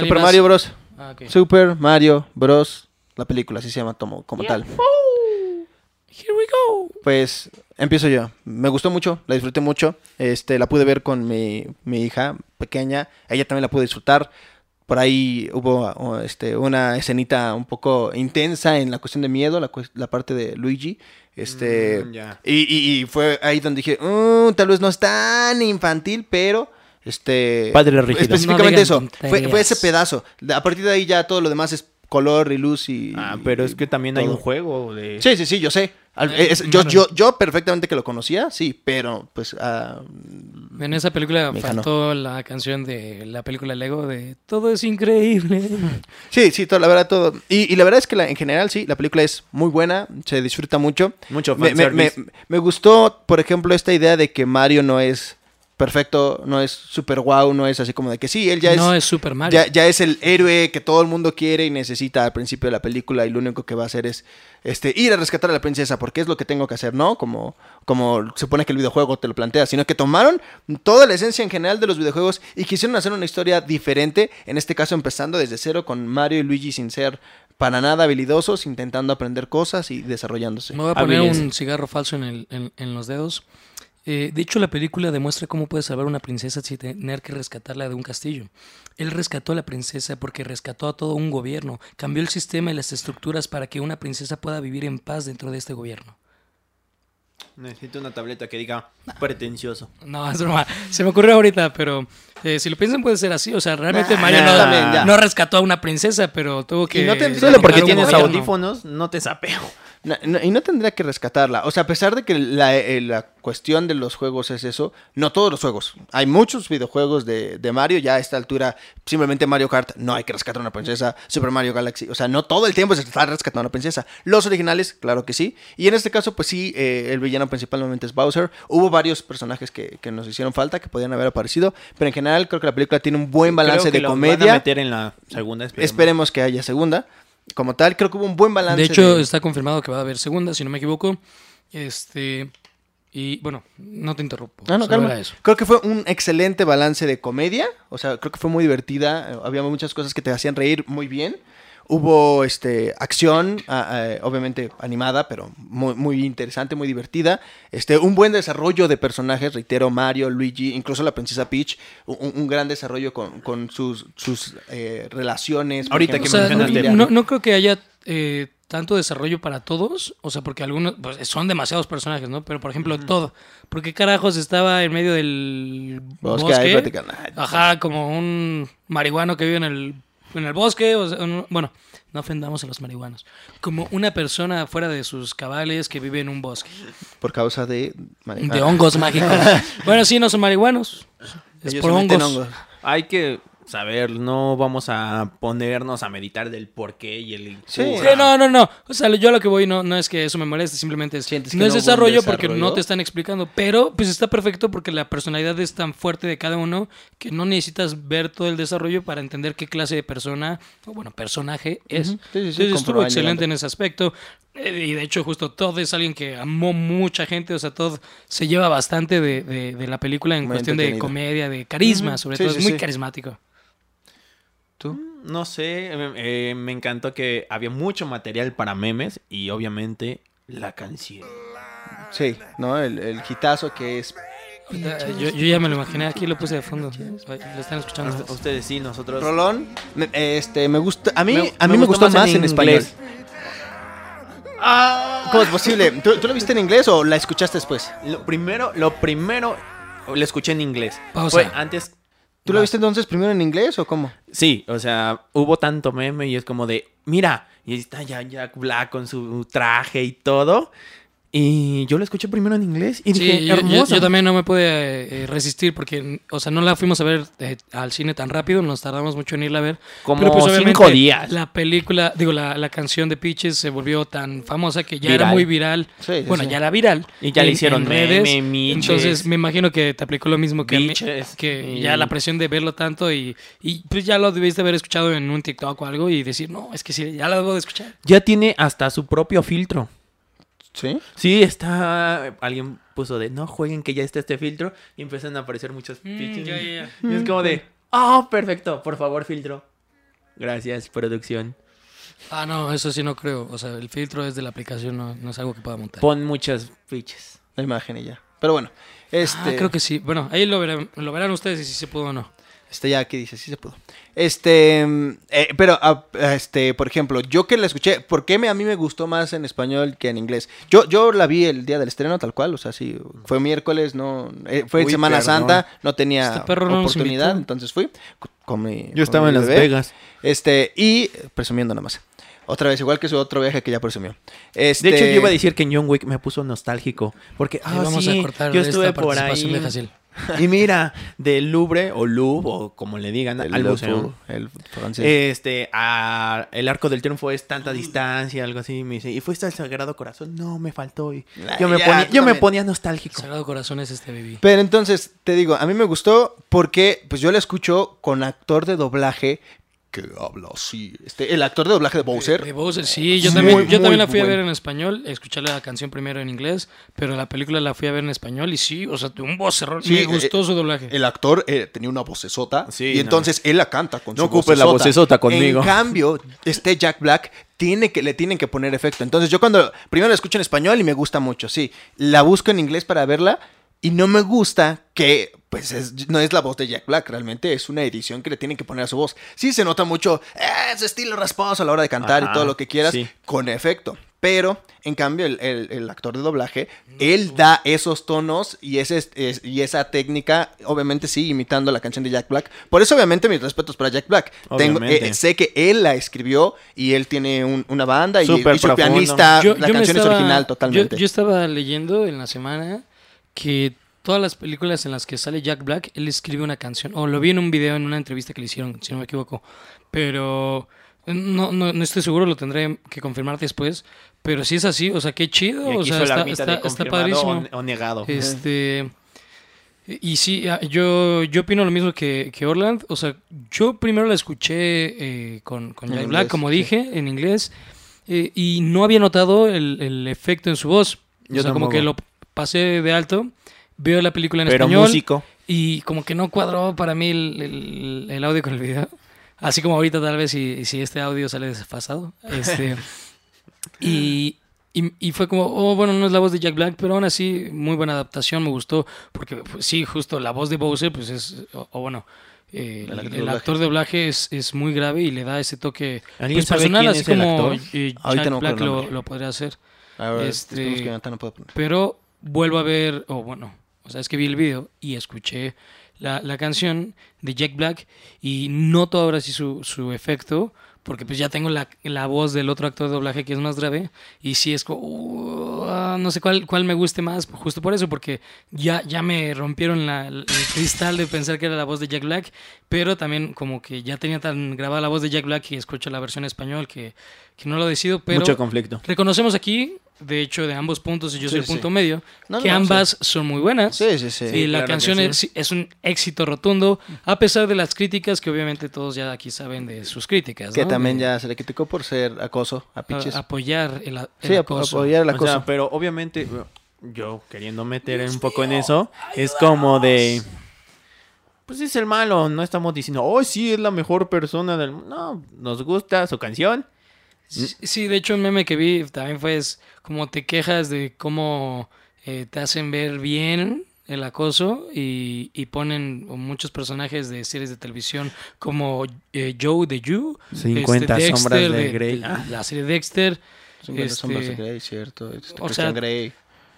C: Super
B: más?
C: Mario Bros.
B: Ah.
C: Super Mario Bros. La película, así se llama como, como tal.
B: Here we go.
C: Pues empiezo yo. Me gustó mucho, la disfruté mucho. Este, la pude ver con mi, mi hija pequeña. Ella también la pude disfrutar. Por ahí hubo este, una escenita un poco intensa en la cuestión de miedo, la, parte de Luigi. Este,
A: Mm,
C: y- y fue ahí donde dije, "Mm, tal vez no es tan infantil, pero este
A: Padre rígido.
C: específicamente
B: No
C: eso. Fue, fue ese pedazo. A partir de ahí ya todo lo demás es color y luz y.
A: Ah, pero es que también hay un juego de...
C: Sí, sí, sí, yo sé. Al-
B: Eh,
C: es- yo, yo, yo perfectamente que lo conocía, sí, pero pues ah,
B: En esa película
C: hija no.
B: faltó la canción de la película Lego de Todo es increíble.
C: sí, sí, todo, la verdad todo. Y, y la verdad es que la- en general sí, la película es muy buena, se disfruta mucho.
A: Mucho
C: Me, me- me- me gustó, por ejemplo, esta idea de que Mario no es perfecto, no es super wow, no es así como de que sí, él ya es,
B: no es Super Mario.
C: ya, ya es el héroe que todo el mundo quiere y necesita al principio de la película y lo único que va a hacer es este ir a rescatar a la princesa porque es lo que tengo que hacer, ¿no? Como, como se supone que el videojuego te lo plantea, sino que tomaron toda la esencia en general de los videojuegos y quisieron hacer una historia diferente, en este caso empezando desde cero con Mario y Luigi sin ser para nada habilidosos, intentando aprender cosas y desarrollándose.
B: Me voy a poner un cigarro falso en, el- en- en los dedos. Eh, de hecho, la película demuestra cómo puedes salvar a una princesa sin tener que rescatarla de un castillo. Él rescató a la princesa porque rescató a todo un gobierno, cambió el sistema y las estructuras para que una princesa pueda vivir en paz dentro de este gobierno.
A: Necesito una tableta que diga pretencioso.
B: No, es broma. Se me ocurrió ahorita, pero eh, si lo piensan puede ser así. O sea, realmente
C: Nah,
B: Mario
C: nah,
B: no,
C: también, ya.
B: no rescató a una princesa, pero tuvo que...
C: no tendría-
A: Solo porque tienes audífonos, no te sapeo.
C: No, no, y no tendría que rescatarla. O sea, a pesar de que la, eh, la cuestión de los juegos es eso, no todos los juegos. Hay muchos videojuegos de, de Mario. Ya a esta altura, simplemente Mario Kart, no hay que rescatar a una princesa. Super Mario Galaxy. O sea, no todo el tiempo se está rescatando a una princesa. Los originales, claro que sí. Y en este caso, pues sí, eh, el villano principal normalmente es Bowser. Hubo varios personajes que, que nos hicieron falta, que podían haber aparecido. Pero en general, creo que la película tiene un buen balance
A: Creo que
C: de
A: lo Van a
C: comedia.
A: meter en la segunda, esperemos.
C: Esperemos que haya segunda. Como tal, creo que hubo un buen balance.
B: De hecho,
C: de-
B: está confirmado que va a haber segunda, si no me equivoco. Este... Y bueno, no te interrumpo.
C: Ah, no,
B: solo
C: calma.
B: eso.
C: Creo que fue un excelente balance de comedia. O sea, creo que fue muy divertida. eh, Había muchas cosas que te hacían reír muy bien. Hubo este acción, ah, ah, obviamente animada, pero muy, muy interesante, muy divertida. Este, un buen desarrollo de personajes, reitero, Mario, Luigi, incluso la princesa Peach. Un, un gran desarrollo con, con sus, sus eh, relaciones.
A: Ahorita
C: ejemplo,
A: que
B: O sea, no, no- no creo que haya eh, tanto desarrollo para todos, o sea, porque algunos pues, son demasiados personajes, ¿no? Pero por ejemplo, todo. ¿Por qué carajos estaba en medio del
C: Bosque
B: bosque? Ajá, como un marihuano que vive en el, en el bosque. o sea, no- bueno, no ofendamos a los marihuanos. Como una persona fuera de sus cabales que vive en un bosque.
C: Por causa de...
B: De hongos mágicos. bueno, sí, no son marihuanos. Es
C: Ellos
B: por hongos.
A: Hay que saber, no vamos a ponernos a meditar del por qué y el...
C: Sí.
B: no, no, no. O sea, yo a lo que voy no, no es que eso me moleste, simplemente es,
C: Sientes que
B: no es
C: no
B: desarrollo porque no te están explicando. Pero pues está perfecto porque la personalidad es tan fuerte de cada uno que no necesitas ver todo el desarrollo para entender qué clase de persona, o bueno, personaje es.
C: Ujú. Sí, sí,
B: estuvo excelente en ese aspecto. Eh, Y de hecho, justo Todd es alguien que amó mucha gente. O sea, Todd se lleva bastante de, de- de la película en
C: Muy
B: cuestión de comedia, de carisma, sobre
C: Sí,
B: todo.
C: sí,
B: es muy
C: sí.
B: carismático.
C: ¿Tú?
A: No sé, eh, eh, me encantó que había mucho material para memes y obviamente la canción.
C: Sí, ¿no? El, el hitazo que es...
B: Ahorita, Yo, yo ya me lo imaginé, aquí lo puse de fondo. Lo están escuchando.
A: Ust- Ustedes sí, nosotros...
C: Rolón, me- este, me gusta... A mí
A: Me-
C: a mí
A: me
C: me
A: gustó
C: gustó
A: más en
C: en, español.
A: inglés.
C: ¿Cómo es posible? ¿Tú, tú lo viste en inglés o la escuchaste después?
A: Lo primero, lo primero, lo escuché en inglés.
B: Pausa.
A: Fue antes...
C: ¿Tú lo viste entonces primero en inglés o cómo?
A: Sí, o sea, hubo tanto meme y es como de, mira, y ahí está ya Jack Black con su traje y todo. Y yo lo escuché primero en inglés y dije,
B: Sí, yo, yo-
A: hermoso.
B: yo también no me pude eh, resistir porque, o sea, no la fuimos a ver eh, al cine tan rápido, nos tardamos mucho en irla a ver.
A: Como
B: Pero, pues,
A: cinco días.
B: La película, digo, la, la canción de Peaches se volvió tan famosa que ya era muy viral.
C: Sí, sí,
B: bueno, ya era viral.
A: Y ya le hicieron meme, miches.
B: Entonces, me imagino que te aplicó lo mismo que a mí,
A: Biches,
B: que
A: y-
B: ya la presión de verlo tanto y, y pues ya lo debiste haber escuchado en un TikTok o algo y decir, no, es que sí, ya lo debo de escuchar.
A: Ya tiene hasta su propio filtro.
C: ¿Sí?
A: Sí, está. Alguien puso de no jueguen que ya está este filtro y empiezan a aparecer muchos
B: Mm.
A: Y es como de, oh, perfecto, por favor, filtro. Gracias, producción.
B: Ah, no, eso sí no creo. O sea, el filtro es de la aplicación, no, no es algo que pueda montar.
A: Pon muchos pitches.
C: La imagen y ya. Pero bueno, este...
B: Ah, creo que sí. Bueno, ahí lo verán, lo verán ustedes y si se pudo o no.
C: Este ya aquí dice, sí se pudo. Este, mm, eh, pero, ah, este, por ejemplo, yo que la escuché, ¿por qué me, a mí me gustó más en español que en inglés? Yo, yo la vi el día del estreno, tal cual, o sea, sí, fue miércoles, no, eh, fue
A: Uy,
C: Semana
A: perdón.
C: Santa, no tenía
B: Este no
C: oportunidad, entonces fui con- mi
A: Yo estaba en Las
C: bebé.
A: Vegas.
C: Este, y presumiendo nada más. Otra vez, igual que su otro viaje que ya presumió. Este,
A: De hecho, yo iba a decir que en John Wick me puso nostálgico. Porque, ah,
B: vamos
A: sí,
B: a cortar
A: yo
B: esta
A: estuve por
B: participación
A: ahí.
B: de.
A: Y mira, del Louvre o Louvre o como le digan
C: el,
A: al
C: el-
A: museo.
C: el francés.
A: Este, a- el arco del triunfo es tanta distancia, algo así. Me dice, ¿y fuiste al Sagrado Corazón? No, me faltó. Y
C: Ay,
A: yo me,
C: ya,
A: ponía, yo me ponía nostálgico.
B: Sagrado Corazón es este baby.
C: Pero entonces, te digo, a mí me gustó porque pues yo la escucho con actor de doblaje que habla así. Este, el actor de doblaje de Bowser.
B: De Bowser, sí, yo
C: Muy,
B: también, yo también la fui a ver en español, escuché la canción primero en inglés, pero la película la fui a ver en español y sí, o sea, de un vocerrón,
C: Sí,
B: me
C: eh,
B: gustó su doblaje.
C: El actor eh, tenía una vocesota
A: Sí,
C: y
A: no.
C: entonces él la canta con
A: No
C: su
A: ocupes la vocesota conmigo.
C: En cambio, este Jack Black tiene que le tienen que poner efecto. Entonces yo cuando primero la escucho en español y me gusta mucho, sí. La busco en inglés para verla y no me gusta que pues es- no es la voz de Jack Black, realmente es una edición que le tienen que poner a su voz. Sí se nota mucho eh, ese estilo rasposo a la hora de cantar y todo lo que quieras
A: sí.
C: con efecto. Pero, en cambio, el, el- el actor de doblaje, él da esos tonos y, ese, es- y esa técnica, obviamente sí, imitando la canción de Jack Black. Por eso, obviamente, mis respetos para Jack Black. Tengo, eh, sé que él la escribió y él tiene un- una banda y, y su pianista,
B: Yo-
C: la
B: yo
C: canción
B: estaba-
C: es original
B: yo-
C: totalmente.
B: Yo, estaba leyendo en la semana que todas las películas en las que sale Jack Black, él escribe una canción, o lo vi en un video, en una entrevista que le hicieron, si no me equivoco, pero no, no, no estoy seguro, lo tendré que confirmar después, pero si es así, o sea, qué chido, o sea, está, padrísimo.
A: o, negado.
B: Este. Y sí, ah, yo, yo opino lo mismo que, que Orland. O sea, yo primero la escuché eh, con, Jack
C: inglés,
B: Black, como
C: sí.
B: dije, en inglés. eh, y no había notado el, el efecto en su voz.
A: Yo
B: o sea, como que lo pasé de alto. Veo la película en
A: Pero
B: español.
A: músico.
B: Y como que no cuadró para mí el, el- el audio con el video. Así como ahorita tal vez si, si este audio sale desfasado. Este, y, y, y fue como, oh, bueno, no es la voz de Jack Black, pero aún así muy buena adaptación, me gustó. Porque pues, sí, justo la voz de Bowser, pues es, o, o bueno, eh,
C: El
B: el,
C: actor de
B: el
C: doblaje.
B: actor de doblaje es, es muy grave y le da ese toque
A: ¿Alguien
B: pues, personal, así como eh, Jack
C: no
B: Black lo, lo podría hacer.
C: A ver,
B: este-
C: que no pueda poner.
B: Pero vuelvo a ver, o bueno, o sea, es que vi el video y escuché la, la canción de Jack Black y noto ahora sí su, su efecto, porque pues ya tengo la, la voz del otro actor de doblaje que es más grave y sí es como, uh, no sé cuál, cuál me guste más, justo por eso, porque ya, ya me rompieron la- el cristal de pensar que era la voz de Jack Black, pero también como que ya tenía tan grabada la voz de Jack Black y escucho la versión español que, que no lo decido, pero
A: Mucho conflicto.
B: reconocemos aquí, de hecho de ambos puntos y yo soy el
C: sí.
B: punto medio,
C: No,
B: que
C: no,
B: ambas son muy buenas.
C: Sí, sí, sí.
B: y la
A: claro que
B: canción
A: sí.
B: es, es un éxito rotundo, a pesar de las críticas que obviamente todos ya aquí saben de sus críticas.
C: Que
B: ¿no?
C: también
B: De-
C: ya se le criticó por ser acoso a
B: a-
C: piches.
B: apoyar el, el
C: sí,
B: acoso.
C: apoyar el
A: O
C: acoso.
A: sea, pero obviamente yo queriendo meter un poco en eso, es como de... Pues es el malo, no estamos diciendo, oh, sí, es la mejor persona del mundo. No, nos gusta su canción.
B: Sí, de hecho un meme que vi también fue es como te quejas de cómo eh, te hacen ver bien el acoso y, y ponen muchos personajes de series de televisión como eh, Joe de You,
A: 50
B: este,
A: sombras de
B: de-
A: Grey.
B: de la serie Dexter.
C: 50 sombras de
B: este,
C: Grey, cierto. Este,
B: o
C: Christian
B: sea,
C: Grey.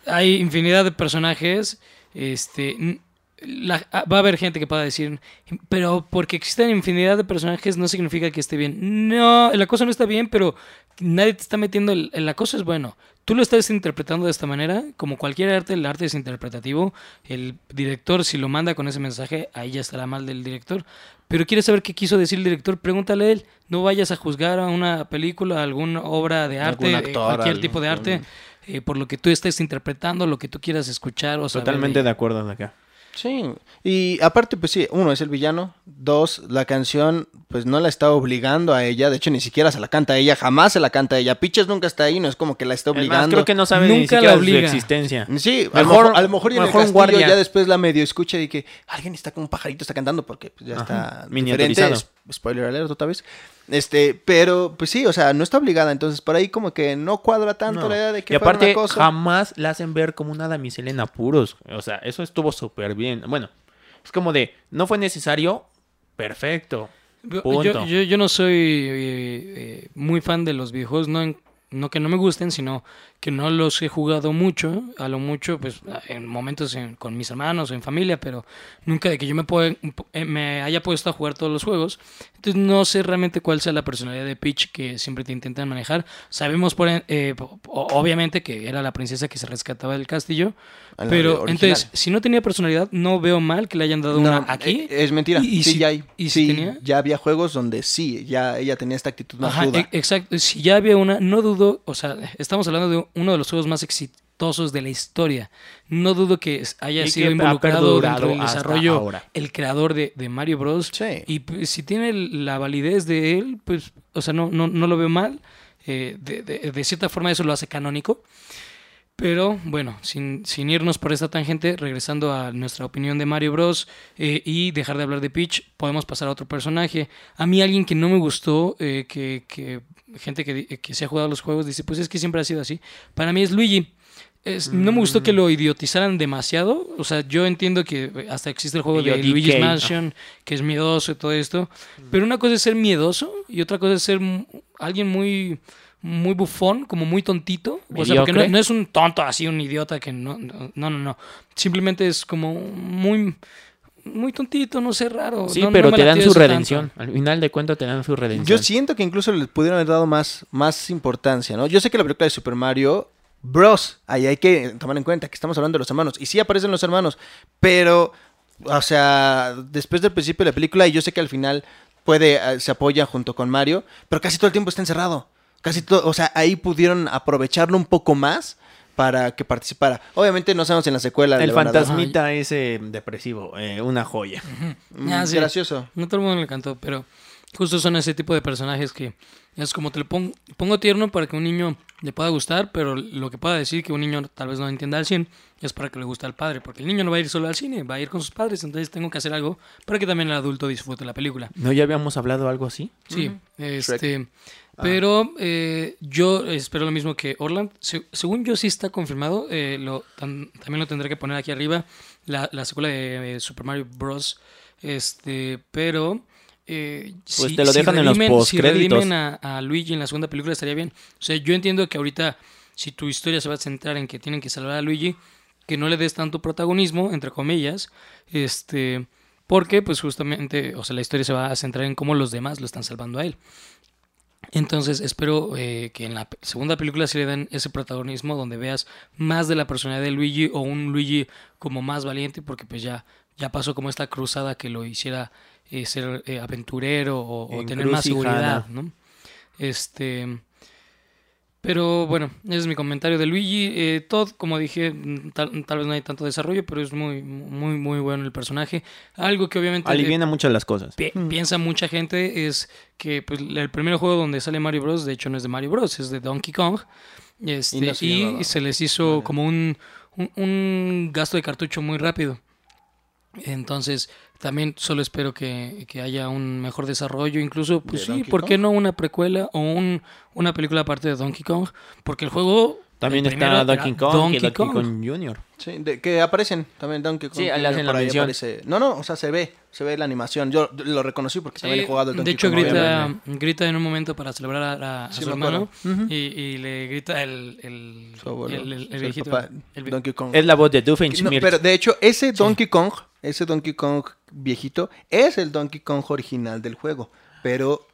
B: hay infinidad de personajes. Este, la- ah, va a haber gente que pueda decir, pero porque existen infinidad de personajes no significa que esté bien. No, el acoso no está bien, pero nadie te está metiendo. El, el acoso es bueno. Tú lo estás interpretando de esta manera, como cualquier arte, el arte es interpretativo. El director, si lo manda con ese mensaje, ahí ya estará mal del director. Pero quieres saber qué quiso decir el director, pregúntale a él. No vayas a juzgar a una película, a alguna obra de arte, eh,
C: actor,
B: cualquier
C: algún-
B: tipo de arte eh, por lo que tú estés interpretando, lo que tú quieras escuchar o saber
A: Totalmente
B: de-
A: de acuerdo acá.
C: Sí, y aparte, pues sí, uno es el villano, dos, la canción, pues no la está obligando a ella, de hecho ni siquiera se la canta a ella, jamás se la canta a ella, Piches nunca está ahí, no es como que la está obligando.
A: creo que no sabe ni
B: Nunca la
A: siquiera de su
B: obliga.
A: existencia.
C: Sí, a lo
A: Mejor-
C: mejor, a lo mejor y en el castillo
A: guardia.
C: ya después la medio escucha y que alguien está con un pajarito está cantando porque pues, ya
A: Ajá,
C: está
A: miniaturizado.
C: diferente. Spoiler alert otra vez. Este, pero pues sí, o sea, no está obligada, entonces por ahí como que no cuadra tanto
A: No.
C: la idea de que
A: y
C: fuera
A: aparte,
C: una cosa.
A: jamás la hacen ver como una damisela en apuros. O sea, eso estuvo súper bien. Bueno, es como de, no fue necesario, perfecto.
B: Yo, yo, yo no soy eh, eh, muy fan de los videojuegos, no, en- no que no me gusten, sino que no los he jugado mucho, a lo mucho, pues en momentos en- con mis hermanos o en familia, pero nunca de que yo me, pueda- eh, me haya puesto a jugar todos los juegos. Entonces no sé realmente cuál sea la personalidad de Peach que siempre te intentan manejar. Sabemos por, eh, obviamente que era la princesa que se rescataba del castillo, pero entonces si no tenía personalidad, no veo mal que le hayan dado
C: No,
B: una aquí.
C: eh, Es mentira.
B: Y- y
C: sí,
B: si-
C: ya hay.
B: y si
C: sí,
B: tenía-
C: ya había juegos donde sí, ya ella tenía esta actitud más
B: Ajá,
C: ruda.
B: e- exacto. Si ya había una, no dudo, o sea, estamos hablando de uno de los juegos más exitosos de la historia. No dudo que haya
A: Y
B: sido
A: que
B: involucrado dentro del desarrollo
A: ahora.
B: el creador de, de Mario Bros.
C: Sí.
B: Y pues, si tiene la validez de él, pues, o sea, no, no, no lo veo mal. Eh, de, de- de cierta forma eso lo hace canónico. Pero bueno, sin, sin irnos por esta tangente, regresando a nuestra opinión de Mario Bros. eh, y dejar de hablar de Peach, podemos pasar a otro personaje. A mí alguien que no me gustó, eh, que, que gente que, di- que se ha jugado los juegos dice, pues es que siempre ha sido así. Para mí es Luigi. Es- No me gustó que lo idiotizaran demasiado. O sea, yo entiendo que hasta existe el juego de
A: Idiot
B: Luigi's
A: DK.
B: Mansion, que es miedoso y todo esto. Pero una cosa es ser miedoso y otra cosa es ser alguien muy muy bufón, como muy tontito. O sea, porque no, es un tonto así, un idiota que no, no, no, no. Simplemente es como muy, muy tontito, no sé, raro.
A: Sí,
B: No-
A: pero te dan su redención.
B: tanto.
A: Al final de cuentas te dan su redención.
C: Yo siento que incluso les pudieron haber dado más, más importancia, ¿no? Yo sé que la película de Super Mario Bros. Ahí hay que tomar en cuenta que estamos hablando de los hermanos. Y sí aparecen los hermanos, pero, o sea, después del principio de la película, y yo sé que al final puede, eh, se apoya junto con Mario, pero casi todo el tiempo está encerrado. Casi todo, o sea, ahí pudieron aprovecharlo un poco más para que participara. Obviamente no sabemos en la secuela.
A: El
C: le van a dar-
A: fantasmita ese depresivo, eh, una joya.
B: Ah, sí.
C: Gracioso.
B: No todo el mundo le encantó, pero justo son ese tipo de personajes que es como te lo pon- pongo tierno para que un niño le pueda gustar, pero lo que pueda decir que un niño tal vez no entienda al 100 es para que le guste al padre, porque el niño no va a ir solo al cine, va a ir con sus padres, entonces tengo que hacer algo para que también el adulto disfrute la película.
A: ¿No ya habíamos hablado algo así?
B: Sí, este, pero eh, yo espero lo mismo que Orland. Se- según yo sí está confirmado, eh, lo, tam- también lo tendré que poner aquí arriba, la, la secuela de eh, Super Mario Bros. Este, pero... eh,
A: Pues te lo dejan en los
B: redimen- Si
A: postcréditos.
B: redimen a, a Luigi en la segunda película estaría bien. O sea, yo entiendo que ahorita si tu historia se va a centrar en que tienen que salvar a Luigi, que no le des tanto protagonismo, entre comillas, este, porque pues justamente, o sea, la historia se va a centrar en cómo los demás lo están salvando a él. Entonces espero eh, que en la segunda película sí le den ese protagonismo donde veas más de la personalidad de Luigi o un Luigi como más valiente porque pues ya, ya pasó como esta cruzada que lo hiciera eh, ser eh, aventurero o, o tener más seguridad, ¿no? Este... Pero bueno, ese es mi comentario de Luigi. Eh, Todd, como dije, mm, tal, tal vez no hay tanto desarrollo, pero es muy, muy, muy bueno el personaje. Algo que obviamente...
A: Aliviana muchas las cosas.
B: pi- piensa mucha gente es que pues, el primer juego donde sale Mario Bros. De hecho, no es de Mario Bros. Es de Donkey Kong. Este,
C: Y no se
B: les hizo como un, un, un gasto de cartucho muy rápido. Entonces, también solo espero que, que haya un mejor desarrollo. Incluso, pues
C: ¿De
B: sí,
C: Donkey
B: ¿por qué
C: Kong?
B: no una precuela o un, una película aparte de Donkey Kong? Porque el juego.
A: También
B: el
A: está Donkey Kong
B: Donkey
A: y Donkey
B: Kong.
A: Kong Jr.
C: Sí, de- que aparecen también Donkey Kong.
A: Sí,
C: Jr.
A: hacen la
C: por ahí
A: mención.
C: aparece- No, no, o sea, se ve, se ve la animación. Yo lo reconocí porque también
B: Sí,
C: he jugado el
B: de
C: Donkey
B: hecho,
C: Kong.
B: grita, grita en un momento para celebrar a, a
C: Sí,
B: su hermano y, y le grita el, el,
C: Su abuelo,
B: el, el- el
C: el
B: viejito.
C: papá, Donkey Kong.
A: Es la voz de
C: No,
A: Doofenshmirtz.
C: pero de hecho, ese Donkey Kong, ese Donkey Kong viejito, es el Donkey Kong original del juego. Pero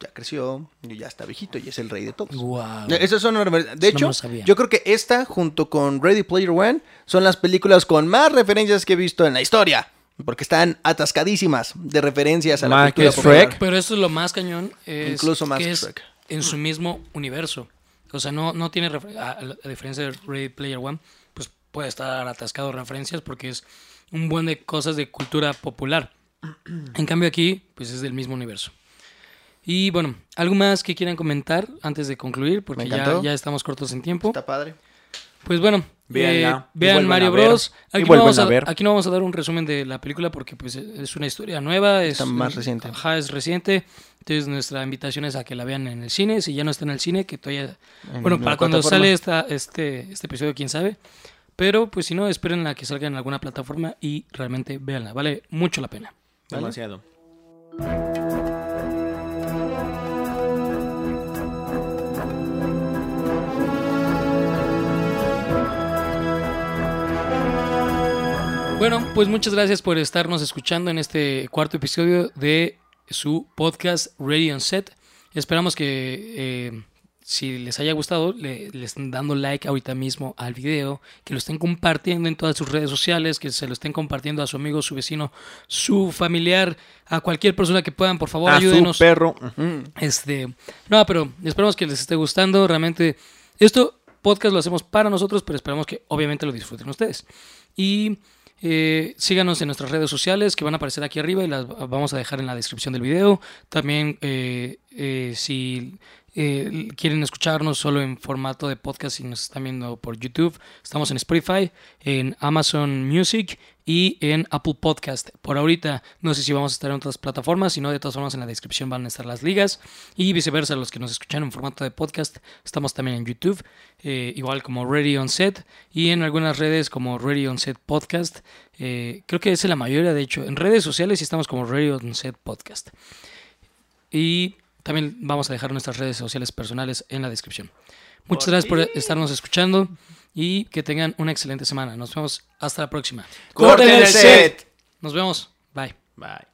C: ya creció, y ya está viejito y es el rey de todos.
B: Guau.
C: Eh, Esas son. De
B: Eso no
C: hecho, yo creo que esta, junto con Ready Player One, son las películas con más referencias que he visto en la historia. Porque están atascadísimas de referencias a la popular.
A: Shrek.
B: Pero esto es lo más cañón. Es
C: Incluso más
B: que es en su mismo universo. O sea, no, no tiene. A, a diferencia de Ready Player One, pues puede estar atascado de referencias porque es un buen de cosas de cultura popular. En cambio, aquí, pues es del mismo universo. Y bueno, ¿algo más que quieran comentar antes de concluir? Porque ya, estamos cortos en tiempo.
C: Está padre.
B: Pues bueno, eh, vean Mario
A: a ver,
B: Bros. Aquí no, vamos a,
A: a ver.
B: aquí no vamos a dar un resumen de la película porque pues es una historia nueva. Es
C: Está más reciente.
B: Ajá, es reciente. Entonces nuestra invitación es a que la vean en el cine. Si ya no está en el cine, que todavía...
C: En
B: bueno, para cuando
C: plataforma.
B: sale esta, este, este episodio, quién sabe. Pero pues si no, esperen a que salga en alguna plataforma y realmente véanla. Vale mucho la pena.
C: ¿Vale?
A: Demasiado.
B: Bueno, pues muchas gracias por estarnos escuchando en este cuarto episodio de su podcast Ready on Set. Esperamos que eh, si les haya gustado, le, le estén dando like ahorita mismo al video, que lo estén compartiendo en todas sus redes sociales, que se lo estén compartiendo a su amigo, su vecino, su familiar, a cualquier persona que puedan, por favor,
A: A
B: ayúdenos.
A: su perro.
B: Este, no, pero esperamos que les esté gustando. Realmente, esto podcast lo hacemos para nosotros, pero esperamos que obviamente lo disfruten ustedes. Y eh, síganos en nuestras redes sociales que van a aparecer aquí arriba y las vamos a dejar en la descripción del video. También, eh, eh, si eh, quieren escucharnos solo en formato de podcast y nos están viendo por YouTube, estamos en Spotify, en Amazon Music y en Apple Podcast. Por ahorita no sé si vamos a estar en otras plataformas, si no, de todas formas en la descripción van a estar las ligas y viceversa, los que nos escuchan en formato de podcast, estamos también en YouTube, eh, igual como Ready on Set y en algunas redes como Ready on Set Podcast. Eh, creo que es la mayoría, de hecho, en redes sociales estamos como Ready on Set Podcast. Y también vamos a dejar nuestras redes sociales personales en la descripción. Muchas gracias por estarnos escuchando y que tengan una excelente semana. Nos vemos hasta la próxima.
C: ¡Corten el set!
B: Nos vemos. Bye.
A: Bye.